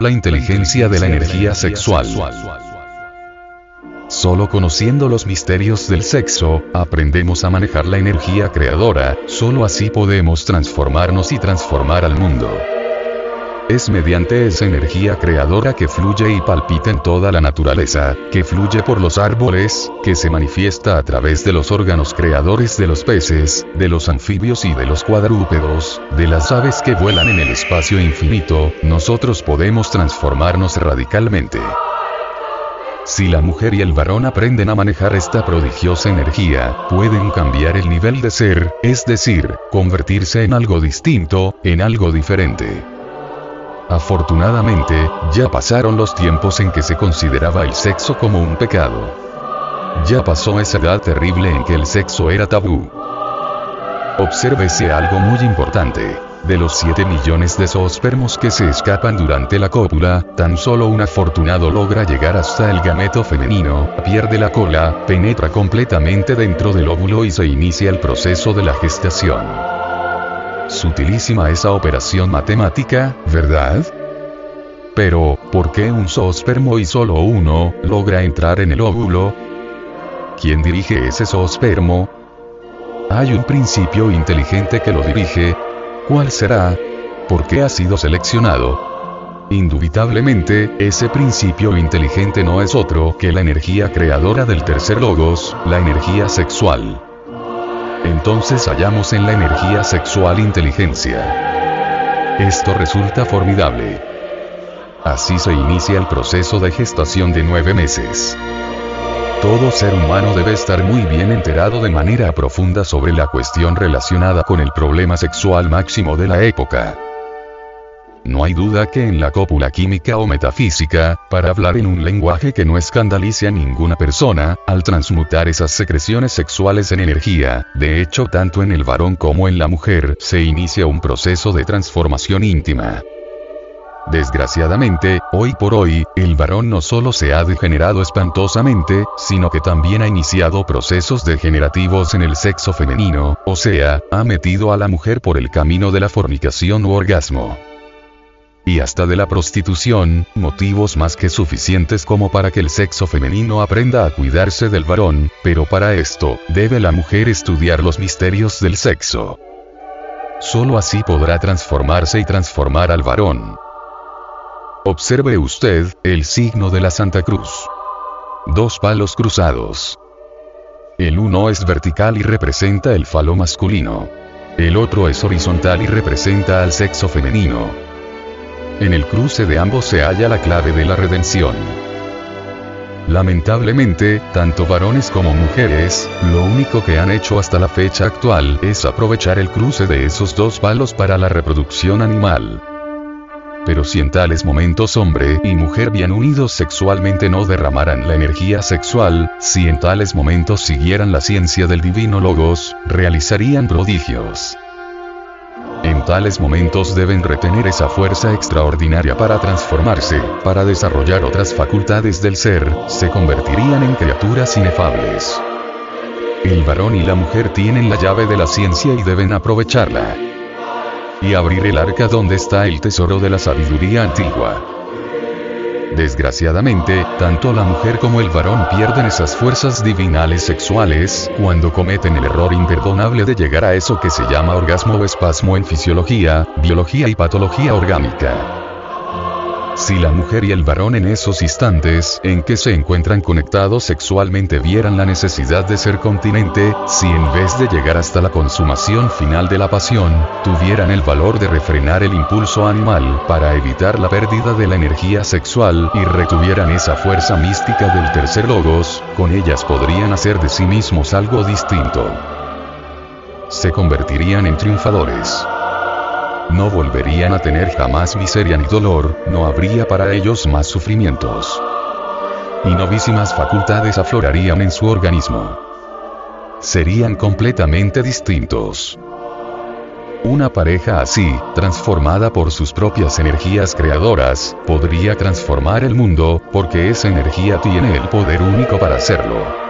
La inteligencia de la energía sexual. Solo conociendo los misterios del sexo, aprendemos a manejar la energía creadora, solo así podemos transformarnos y transformar al mundo. Es mediante esa energía creadora que fluye y palpita en toda la naturaleza, que fluye por los árboles, que se manifiesta a través de los órganos creadores de los peces, de los anfibios y de los cuadrúpedos, de las aves que vuelan en el espacio infinito, nosotros podemos transformarnos radicalmente. Si la mujer y el varón aprenden a manejar esta prodigiosa energía, pueden cambiar el nivel de ser, es decir, convertirse en algo distinto, en algo diferente. Afortunadamente, ya pasaron los tiempos en que se consideraba el sexo como un pecado. Ya pasó esa edad terrible en que el sexo era tabú. Obsérvese algo muy importante. De los 7 millones de zoospermos que se escapan durante la cópula, tan solo un afortunado logra llegar hasta el gameto femenino, pierde la cola, penetra completamente dentro del óvulo y se inicia el proceso de la gestación. Sutilísima esa operación matemática, ¿verdad? Pero, ¿por qué un zoospermo y solo uno, logra entrar en el óvulo? ¿Quién dirige ese zoospermo? Hay un principio inteligente que lo dirige, ¿Cuál será? ¿Por qué ha sido seleccionado? Indubitablemente, ese principio inteligente no es otro que la energía creadora del tercer logos, la energía sexual. Entonces hallamos en la energía sexual inteligencia. Esto resulta formidable. Así se inicia el proceso de gestación de nueve meses. Todo ser humano debe estar muy bien enterado de manera profunda sobre la cuestión relacionada con el problema sexual máximo de la época. No hay duda que en la cópula química o metafísica, para hablar en un lenguaje que no escandalice a ninguna persona, al transmutar esas secreciones sexuales en energía, de hecho tanto en el varón como en la mujer, se inicia un proceso de transformación íntima. Desgraciadamente, hoy por hoy, el varón no solo se ha degenerado espantosamente, sino que también ha iniciado procesos degenerativos en el sexo femenino, o sea, ha metido a la mujer por el camino de la fornicación u orgasmo. Y hasta de la prostitución, motivos más que suficientes como para que el sexo femenino aprenda a cuidarse del varón, pero para esto, debe la mujer estudiar los misterios del sexo. Solo así podrá transformarse y transformar al varón. Observe usted, el signo de la Santa Cruz. Dos palos cruzados. El uno es vertical y representa el falo masculino. El otro es horizontal y representa al sexo femenino. En el cruce de ambos se halla la clave de la redención. Lamentablemente, tanto varones como mujeres, lo único que han hecho hasta la fecha actual es aprovechar el cruce de esos dos palos para la reproducción animal. Pero si en tales momentos hombre y mujer bien unidos sexualmente no derramaran la energía sexual, si en tales momentos siguieran la ciencia del divino logos, realizarían prodigios. Tales momentos deben retener esa fuerza extraordinaria para transformarse, para desarrollar otras facultades del ser, se convertirían en criaturas inefables. El varón y la mujer tienen la llave de la ciencia y deben aprovecharla y abrir el arca donde está el tesoro de la sabiduría antigua. Desgraciadamente, tanto la mujer como el varón pierden esas fuerzas divinales sexuales, cuando cometen el error imperdonable de llegar a eso que se llama orgasmo o espasmo en fisiología, biología y patología orgánica. Si la mujer y el varón en esos instantes en que se encuentran conectados sexualmente vieran la necesidad de ser continente, si en vez de llegar hasta la consumación final de la pasión, tuvieran el valor de refrenar el impulso animal para evitar la pérdida de la energía sexual y retuvieran esa fuerza mística del tercer logos, con ellas podrían hacer de sí mismos algo distinto. Se convertirían en triunfadores no volverían a tener jamás miseria ni dolor, no habría para ellos más sufrimientos. Y novísimas facultades aflorarían en su organismo. Serían completamente distintos. Una pareja así, transformada por sus propias energías creadoras, podría transformar el mundo, porque esa energía tiene el poder único para hacerlo.